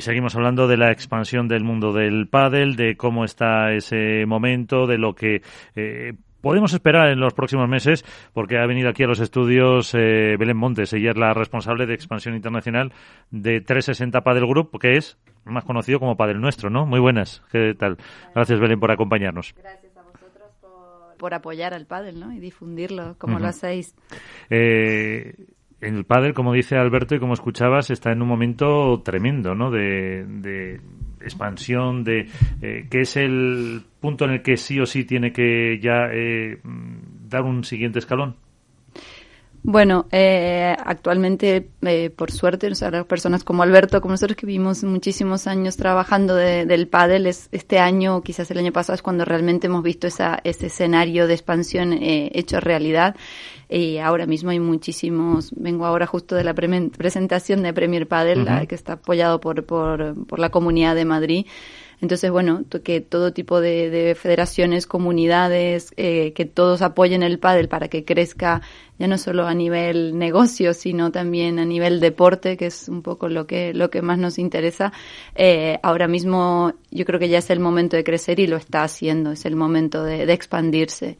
Seguimos hablando de la expansión del mundo del pádel, de cómo está ese momento, de lo que eh, podemos esperar en los próximos meses, porque ha venido aquí a los estudios eh, Belén Montes. Ella es la responsable de expansión internacional de 360 Padel Group, que es más conocido como Padel Nuestro, ¿no? Muy buenas. ¿Qué tal? Gracias, Belén, por acompañarnos. Gracias a vosotros por, apoyar al pádel, ¿no? Y difundirlo, como lo hacéis. Eh, el pádel, como dice Alberto y como escuchabas, está en un momento tremendo, ¿no? De, expansión, de eh, que es el punto en el que sí o sí tiene que ya eh, dar un siguiente escalón. Bueno, eh, actualmente, eh, por suerte, las personas como Alberto, como nosotros que vivimos muchísimos años trabajando del pádel, es, este año, quizás el año pasado, es cuando realmente hemos visto esa, ese escenario de expansión eh, hecho realidad. Y ahora mismo hay muchísimos, vengo ahora justo de la presentación de Premier Padel, que está apoyado por, por, por la Comunidad de Madrid. Entonces, bueno, que todo tipo de, federaciones, comunidades, eh, que todos apoyen el pádel para que crezca ya no solo a nivel negocio, sino también a nivel deporte, que es un poco lo que, lo que más nos interesa. Eh, ahora mismo yo creo que ya es el momento de crecer y lo está haciendo, es el momento de, expandirse.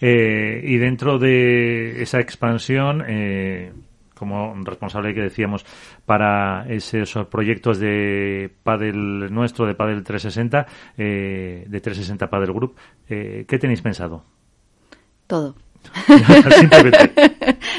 Eh, y dentro de esa expansión, eh, como responsable que decíamos para esos proyectos de Padel nuestro, de Padel 360, eh, de 360 Padel Group. Eh, ¿Qué tenéis pensado? Todo.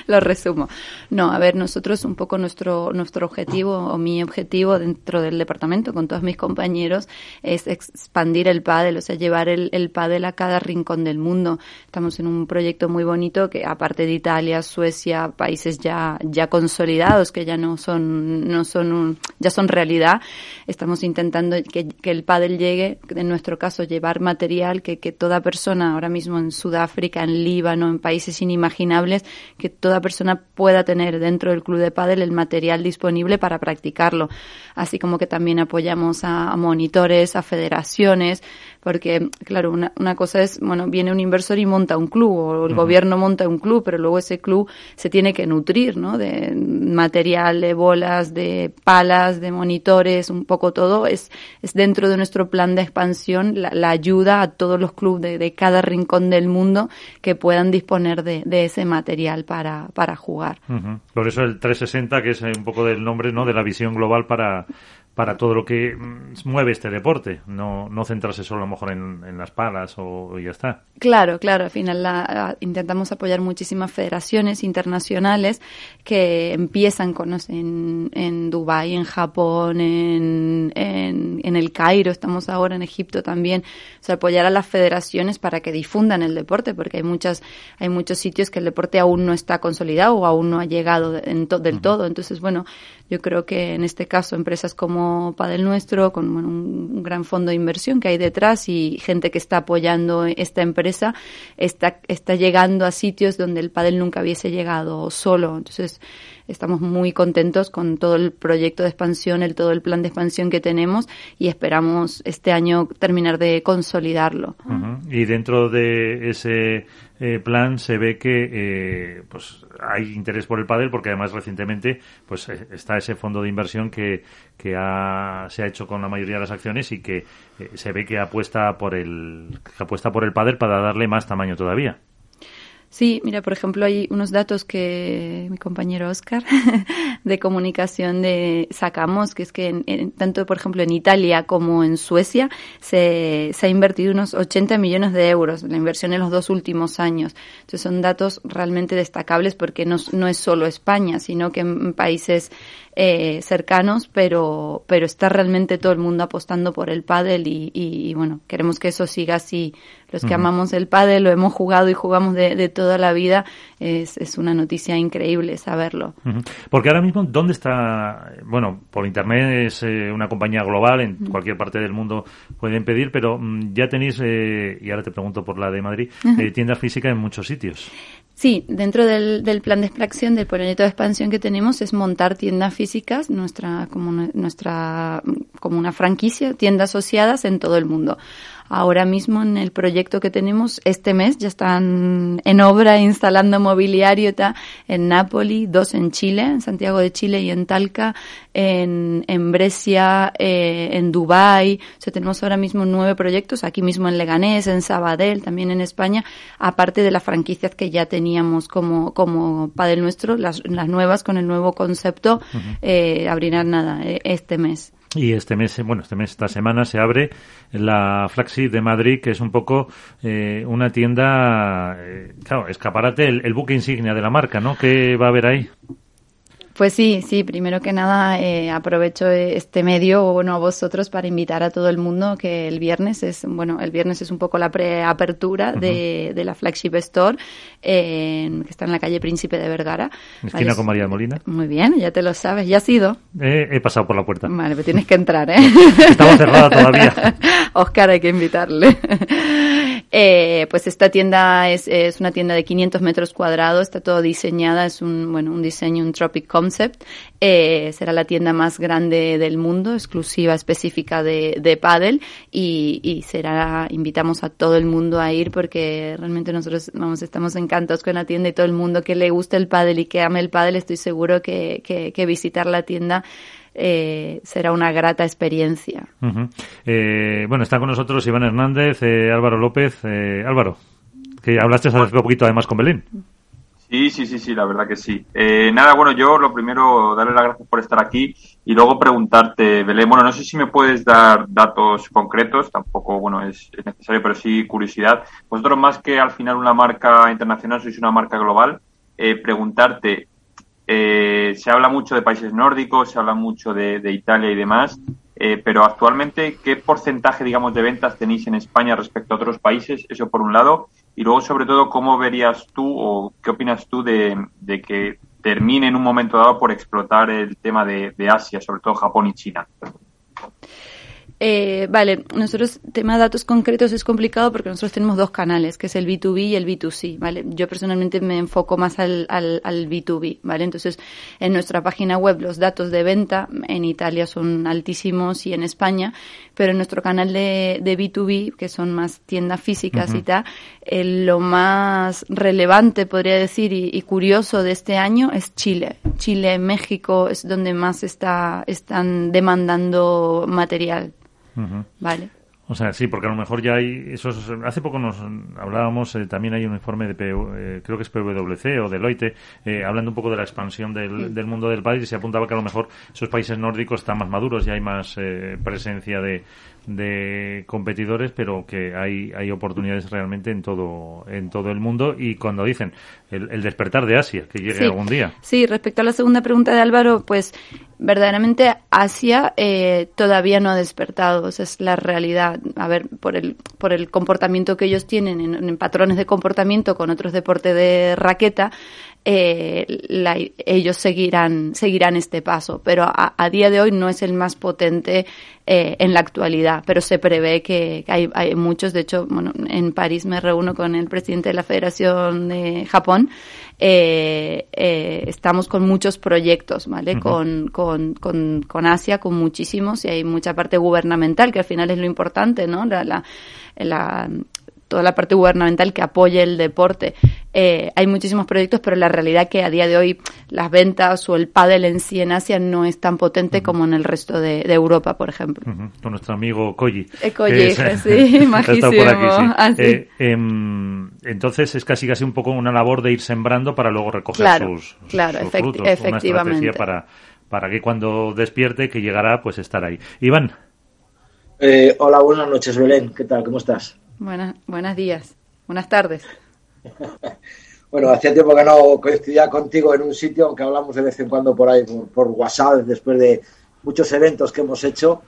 Lo resumo. No, a ver, nosotros un poco nuestro, nuestro objetivo o mi objetivo dentro del departamento con todos mis compañeros es expandir el pádel, o sea, llevar el, el pádel a cada rincón del mundo. Estamos en un proyecto muy bonito que aparte de Italia, Suecia, países ya, ya consolidados que ya no son, no son ya son realidad, estamos intentando que, que el pádel llegue, en nuestro caso, llevar material que, que toda persona ahora mismo en Sudáfrica, en Líbano, en países inimaginables, que toda persona pueda tener dentro del club de pádel el material disponible para practicarlo. Así como que también apoyamos a, monitores, a federaciones, porque claro, una, una, cosa es, bueno, viene un inversor y monta un club, o el gobierno monta un club, pero luego ese club se tiene que nutrir, ¿no? De material, de bolas, de palas, de monitores, un poco todo. Es, es dentro de nuestro plan de expansión la, ayuda a todos los clubes de, cada rincón del mundo que puedan disponer de, de ese material para, para jugar. Por eso el 360, que es un poco del nombre, ¿no? De la visión global para para todo lo que mm, mueve este deporte, no, no centrarse solo a lo mejor en, las palas o, ya está. Claro, claro, al final la, intentamos apoyar muchísimas federaciones internacionales que empiezan con, en, en Dubái, en Japón, en, en, en, el Cairo, estamos ahora en Egipto también, o sea, apoyar a las federaciones para que difundan el deporte, porque hay muchas, hay muchos sitios que el deporte aún no está consolidado o aún no ha llegado del todo, entonces bueno, yo creo que en este caso empresas como Padel Nuestro, con un, gran fondo de inversión que hay detrás y gente que está apoyando esta empresa, está, está llegando a sitios donde el Padel nunca hubiese llegado solo. Entonces, estamos muy contentos con todo el proyecto de expansión, el todo el plan de expansión que tenemos y esperamos este año terminar de consolidarlo. Y dentro de ese eh, plan se ve que eh, pues hay interés por el pádel porque además recientemente pues eh, está ese fondo de inversión que, que ha, se ha hecho con la mayoría de las acciones y que se ve que apuesta por el que apuesta por el pádel para darle más tamaño todavía. Sí, mira, por ejemplo, hay unos datos que mi compañero Oscar de comunicación de sacamos, que es que en, tanto, por ejemplo, en Italia como en Suecia se, se ha invertido unos 80 millones de euros, la inversión en los dos últimos años. Entonces son datos realmente destacables porque no, no es solo España, sino que en países eh, cercanos, pero, pero está realmente todo el mundo apostando por el pádel y, y, bueno, queremos que eso siga así. Los que amamos el pádel, lo hemos jugado y jugamos de, de toda la vida, es, es, una noticia increíble saberlo. Porque ahora mismo, ¿dónde está? Bueno, por Internet es eh, una compañía global, en cualquier parte del mundo pueden pedir, pero mm, ya tenéis, eh, y ahora te pregunto por la de Madrid, tiendas físicas en muchos sitios. Sí, dentro del, del, plan de expansión, del proyecto de expansión que tenemos es montar tiendas físicas, nuestra, como nuestra, como una franquicia, tiendas asociadas en todo el mundo. Ahora mismo en el proyecto que tenemos, este mes ya están en obra instalando mobiliario en Nápoli, dos en Chile, en Santiago de Chile y en Talca, en, en Brescia, eh, en Dubái. O sea, tenemos ahora mismo nueve proyectos, aquí mismo en Leganés, en Sabadell, también en España, aparte de las franquicias que ya teníamos como, como Padel Nuestro, las, las nuevas con el nuevo concepto, eh, abrirán nada, eh, este mes. Y este mes, bueno, este mes, esta semana se abre la Flaxi de Madrid, que es un poco eh, una tienda, eh, claro, escaparate, el, el, buque insignia de la marca, ¿no? ¿Qué va a haber ahí? Pues sí, sí, primero que nada eh, aprovecho este medio, bueno, a vosotros para invitar a todo el mundo que el viernes es, bueno, el viernes es un poco la preapertura de, de, la Flagship Store, que está en la calle Príncipe de Vergara. Esquina con María de Molina. Muy bien, ya te lo sabes, ya has ido. Eh, he pasado por la puerta. Vale, pero tienes que entrar, ¿eh? Estamos cerrada todavía. Oscar, hay que invitarle. Eh, pues esta tienda es, es, una tienda de 500 metros cuadrados, está todo diseñada, es un, bueno, un diseño, un Tropic Concept. Eh, será la tienda más grande del mundo, exclusiva, específica de, de paddle y, y, será, invitamos a todo el mundo a ir porque realmente nosotros, vamos, estamos encantados con la tienda y todo el mundo que le guste el paddle y que ame el paddle, estoy seguro que, que, que visitar la tienda eh, será una grata experiencia. Uh -huh. eh, bueno, está con nosotros Iván Hernández, eh, Álvaro López. Eh, Álvaro, que hablaste hace un poquito además con Belén. Sí, sí, sí, sí, la verdad que sí. Eh, nada, bueno, yo lo primero, darle las gracias por estar aquí y luego preguntarte, Belén, bueno, no sé si me puedes dar datos concretos, tampoco, bueno, es, es necesario, pero sí curiosidad. Vosotros más que al final una marca internacional, sois una marca global, eh, preguntarte, eh, se habla mucho de países nórdicos, se habla mucho de, Italia y demás, eh, pero actualmente, ¿qué porcentaje, digamos, de ventas tenéis en España respecto a otros países? Eso por un lado. Y luego, sobre todo, ¿cómo verías tú o qué opinas tú de, que termine en un momento dado por explotar el tema de Asia, sobre todo Japón y China? Eh, vale, nosotros, tema de datos concretos es complicado porque nosotros tenemos dos canales, que es el B2B y el B2C, ¿vale? Yo personalmente me enfoco más al, al, al, B2B, ¿vale? Entonces, en nuestra página web los datos de venta en Italia son altísimos y en España, pero en nuestro canal de, de B2B, que son más tiendas físicas uh -huh. y tal, eh, lo más relevante, podría decir, y, y, curioso de este año es Chile. Chile, México es donde más está, están demandando material. Uh -huh. Vale. O sea, sí, porque a lo mejor ya hay esos. Hace poco nos hablábamos, eh, también hay un informe de eh, creo que es PwC o Deloitte, eh, hablando un poco de la expansión del, del, mundo del país y se apuntaba que a lo mejor esos países nórdicos están más maduros y hay más eh, presencia de, de competidores, pero que hay, hay oportunidades realmente en todo, en todo el mundo. Y cuando dicen el, el despertar de Asia, que llegue sí. algún día. Sí, respecto a la segunda pregunta de Álvaro, pues verdaderamente Asia eh, todavía no ha despertado, esa es la realidad. A ver, por el, por el comportamiento que ellos tienen en, en patrones de comportamiento con otros deportes de raqueta, eh, la, ellos seguirán, seguirán este paso, pero a, a, día de hoy no es el más potente eh, en la actualidad, pero se prevé que, que hay, hay, muchos, de hecho, bueno, en París me reúno con el presidente de la Federación de Japón, eh, eh, estamos con muchos proyectos, ¿vale? Uh -huh. con, con, con, con, Asia, con muchísimos, y hay mucha parte gubernamental, que al final es lo importante, ¿no? La, la, la toda la parte gubernamental que apoye el deporte. Eh, hay muchísimos proyectos, pero la realidad que a día de hoy las ventas o el pádel en sí en Asia no es tan potente uh -huh. como en el resto de, de Europa, por ejemplo. Uh -huh. Con nuestro amigo Koji. Eh, Koji, es, sí, majísimo. Por aquí, sí. ah, sí. Eh, eh, entonces es casi casi un poco una labor de ir sembrando para luego recoger claro, sus, claro, sus efect frutos. efectivamente. Una para, para que cuando despierte, que llegará, pues estar ahí. Iván. Eh, hola, buenas noches, Belén. ¿Qué tal? ¿Cómo estás? Buenas, buenos días. Buenas tardes. bueno, hacía tiempo que no coincidía contigo en un sitio, aunque hablamos de vez en cuando por ahí, por, WhatsApp, después de muchos eventos que hemos hecho.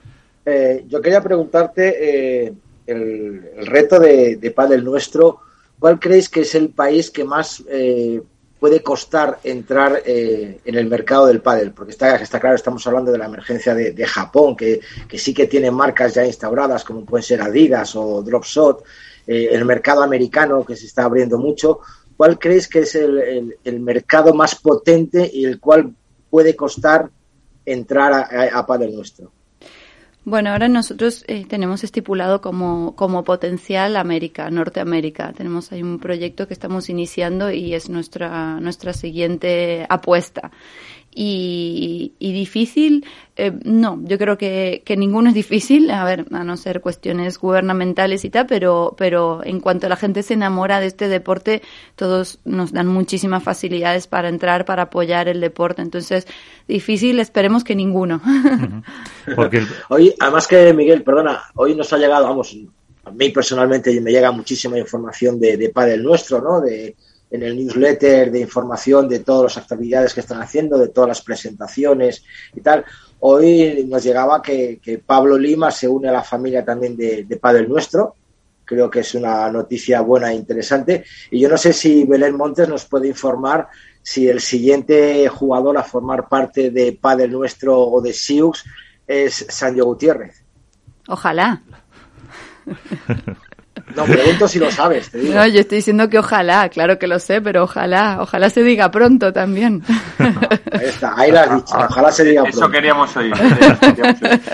Eh, yo quería preguntarte eh, el, reto de, de Padel nuestro. ¿Cuál creéis que es el país que más eh, puede costar entrar en el mercado del pádel, porque está, está claro, estamos hablando de la emergencia de, de Japón, que, que, sí que tiene marcas ya instauradas, como pueden ser Adidas o Dropshot, eh, el mercado americano que se está abriendo mucho. ¿Cuál crees que es el, mercado más potente y el cual puede costar entrar a, a, nuestro? Bueno, ahora nosotros eh, tenemos estipulado como, como potencial América, Norteamérica. Tenemos ahí un proyecto que estamos iniciando y es nuestra, nuestra siguiente apuesta y, difícil, eh, no, yo creo que, que, ninguno es difícil, a ver, a no ser cuestiones gubernamentales y tal, pero, pero en cuanto la gente se enamora de este deporte, todos nos dan muchísimas facilidades para entrar, para apoyar el deporte. Entonces, difícil, esperemos que ninguno. Porque... Hoy, además que, Miguel, perdona, hoy nos ha llegado, vamos, a mí personalmente me llega muchísima información de, de Padre Nuestro, ¿no? De, en el newsletter de información de todas las actividades que están haciendo, de todas las presentaciones y tal. Hoy nos llegaba que, Pablo Lima se une a la familia también de, de Padre Nuestro. Creo que es una noticia buena e interesante. Y yo no sé si Belén Montes nos puede informar si el siguiente jugador a formar parte de Padre Nuestro o de Siux es Sancho Gutiérrez. Ojalá. No, pregunto si lo sabes, te digo. No, yo estoy diciendo que ojalá, claro que lo sé, pero ojalá, ojalá se diga pronto también. ahí está, ahí lo has dicho, ojalá se diga pronto. Eso queríamos oír.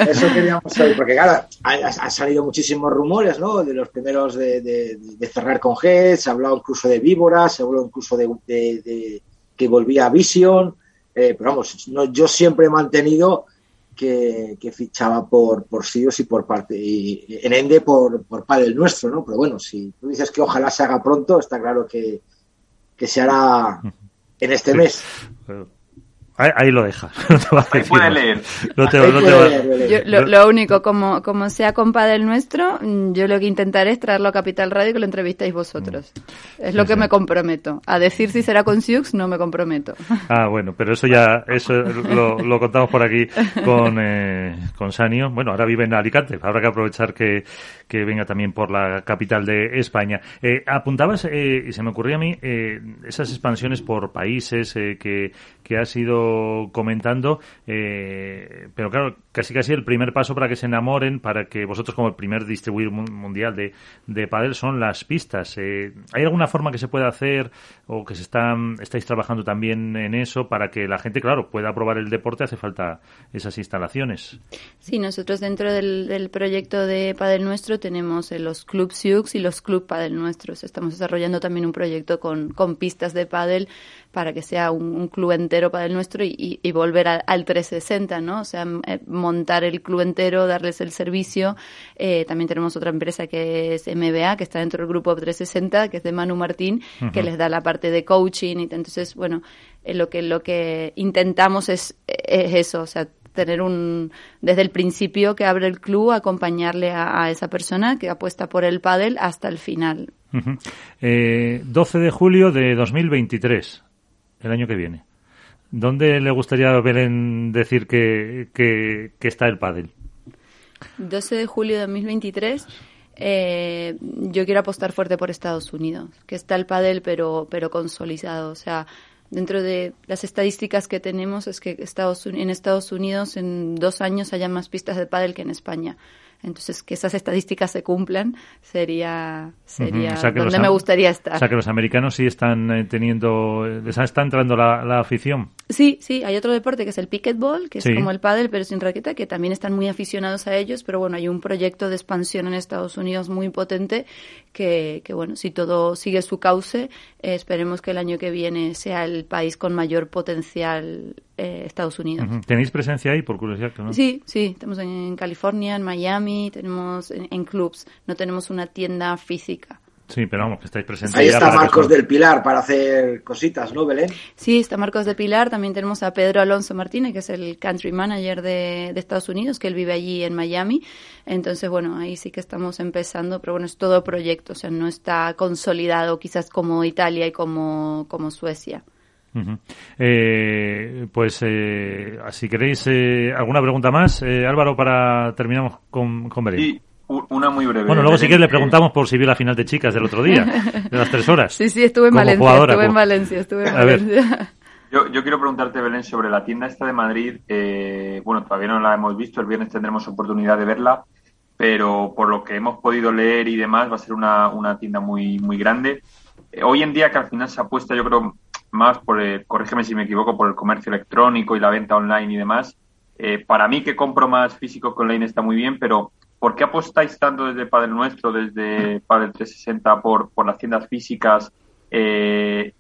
Eso queríamos oír, porque claro, han salido muchísimos rumores, ¿no? De los primeros de, de, cerrar con G, se ha hablado incluso de víboras, se ha hablado incluso de, de que volvía a Vision, eh, pero vamos, no, yo siempre he mantenido que, fichaba por, por Sios y por parte, y en Ende por, por padre nuestro, ¿no? Pero bueno, si tú dices que ojalá se haga pronto, está claro que, que se hará en este mes. Ahí, lo dejas. puede leer. lo, único, como, como sea compadre el nuestro, mm, yo lo que intentaré es traerlo a Capital Radio y que lo entrevistéis vosotros. Mm. Es lo que me comprometo. A decir si será con Siux no me comprometo. Ah, bueno, pero eso ya eso lo, contamos por aquí con, eh, con Sanio. Bueno, ahora vive en Alicante. Habrá que aprovechar que, que venga también por la capital de España. Eh, apuntabas, eh, y se me ocurrió a mí, eh, esas expansiones por países que, que has ido comentando, pero claro, casi casi el primer paso para que se enamoren, para que vosotros como el primer distribuidor mundial de, de Padel son las pistas. ¿Hay alguna forma que se pueda hacer o que se están, estáis trabajando también en eso para que la gente, claro, pueda probar el deporte? Hace falta esas instalaciones. Sí, nosotros dentro del, del proyecto de Padel Nuestro tenemos los Club Sioux y los Club Padel nuestros. Estamos desarrollando también un proyecto con, con pistas de pádel para que sea un, club entero padel nuestro y, y, volver al 360, ¿no? O sea, eh, montar el club entero, darles el servicio. Eh, también tenemos otra empresa que es MBA, que está dentro del grupo 360, que es de Manu Martín, que les da la parte de coaching. Y entonces, bueno, eh, lo que lo que intentamos es, es eso, o sea, tener un, desde el principio que abre el club, acompañarle a, esa persona que apuesta por el pádel hasta el final. 12 eh, de julio de 2023, el año que viene. ¿Dónde le gustaría a Belén decir que, que, está el pádel? 12 de julio de 2023. Eh, yo quiero apostar fuerte por Estados Unidos, que está el pádel pero pero consolidado, o sea, dentro de las estadísticas que tenemos es que Estados, en Estados Unidos en dos años haya más pistas de pádel que en España. Entonces, que esas estadísticas se cumplan sería, sería donde me gustaría estar. O sea, que los americanos sí están eh, teniendo, les está entrando la, la, afición. Sí, sí, hay otro deporte que es el pickleball, que es como el pádel, pero sin raqueta, que también están muy aficionados a ellos, pero bueno, hay un proyecto de expansión en Estados Unidos muy potente que, que bueno, si todo sigue su cauce, eh, esperemos que el año que viene sea el país con mayor potencial eh, Estados Unidos. ¿Tenéis presencia ahí, por curiosidad? ¿no? Sí, sí, estamos en California, en Miami, tenemos en, clubs, no tenemos una tienda física. Sí, pero vamos, que estáis presentes. Ahí está Marcos del Pilar para hacer cositas, ¿no, Belén? Sí, está Marcos del Pilar. También tenemos a Pedro Alonso Martínez, que es el country manager de, de, Estados Unidos, que él vive allí en Miami. Entonces, bueno, ahí sí que estamos empezando, pero bueno, es todo proyecto, o sea, no está consolidado quizás como Italia y como, como Suecia eh, pues eh, si queréis eh, alguna pregunta más, eh, Álvaro, para terminamos con, con Sí, una muy breve. Bueno, luego si quieres le preguntamos por si vio la final de chicas del otro día, de las tres horas. Sí, sí, estuve en Valencia, estuve en Valencia, estuve en Valencia. Yo, yo, quiero preguntarte, Belén, sobre la tienda esta de Madrid. Eh, bueno, todavía no la hemos visto, el viernes tendremos oportunidad de verla, pero por lo que hemos podido leer y demás, va a ser una, una tienda muy, muy grande. hoy en día, que al final se apuesta, yo creo, más por, el, corrígeme si me equivoco, por el comercio electrónico y la venta online y demás. eh, para mí que compro más físico que online está muy bien, pero ¿por qué apostáis tanto desde Padel Nuestro, desde Padel 360 por, por las tiendas físicas? Eh,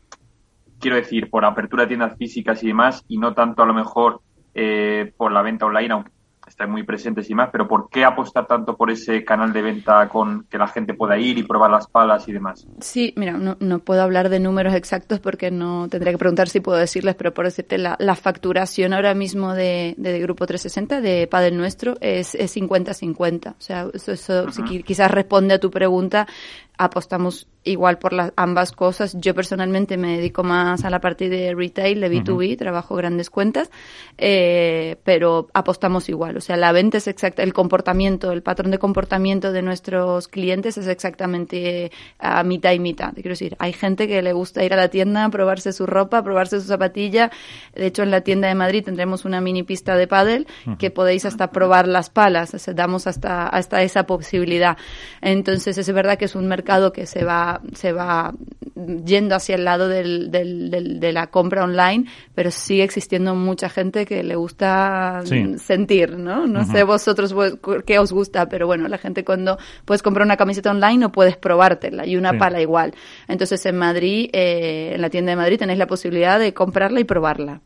quiero decir, por apertura de tiendas físicas y demás, y no tanto a lo mejor eh, por la venta online, aunque están muy presentes y más, pero ¿por qué apostar tanto por ese canal de venta con que la gente pueda ir y probar las palas y demás? Sí, mira, no, no puedo hablar de números exactos porque no tendría que preguntar si puedo decirles, pero por decirte, la, la facturación ahora mismo de, de, Grupo 360, de Padel Nuestro, es 50-50. O sea, eso, eso si quizás responde a tu pregunta, apostamos igual por las ambas cosas. Yo personalmente me dedico más a la parte de retail, de B2B, trabajo grandes cuentas, eh, pero apostamos igual. O sea, la venta es exacta, el comportamiento, el patrón de comportamiento de nuestros clientes es exactamente a mitad y mitad. Quiero decir, hay gente que le gusta ir a la tienda, probarse su ropa, probarse su zapatilla. De hecho, en la tienda de Madrid tendremos una mini pista de pádel que podéis hasta probar las palas. O sea, damos hasta, hasta esa posibilidad. Entonces, es verdad que es un mercado que se va se va yendo hacia el lado del, del, de la compra online, pero sigue existiendo mucha gente que le gusta sentir, ¿no? No sé vosotros qué os gusta, pero bueno, la gente cuando puedes comprar una camiseta online no puedes probártela y una pala igual. Entonces en Madrid, eh, en la tienda de Madrid tenéis la posibilidad de comprarla y probarla.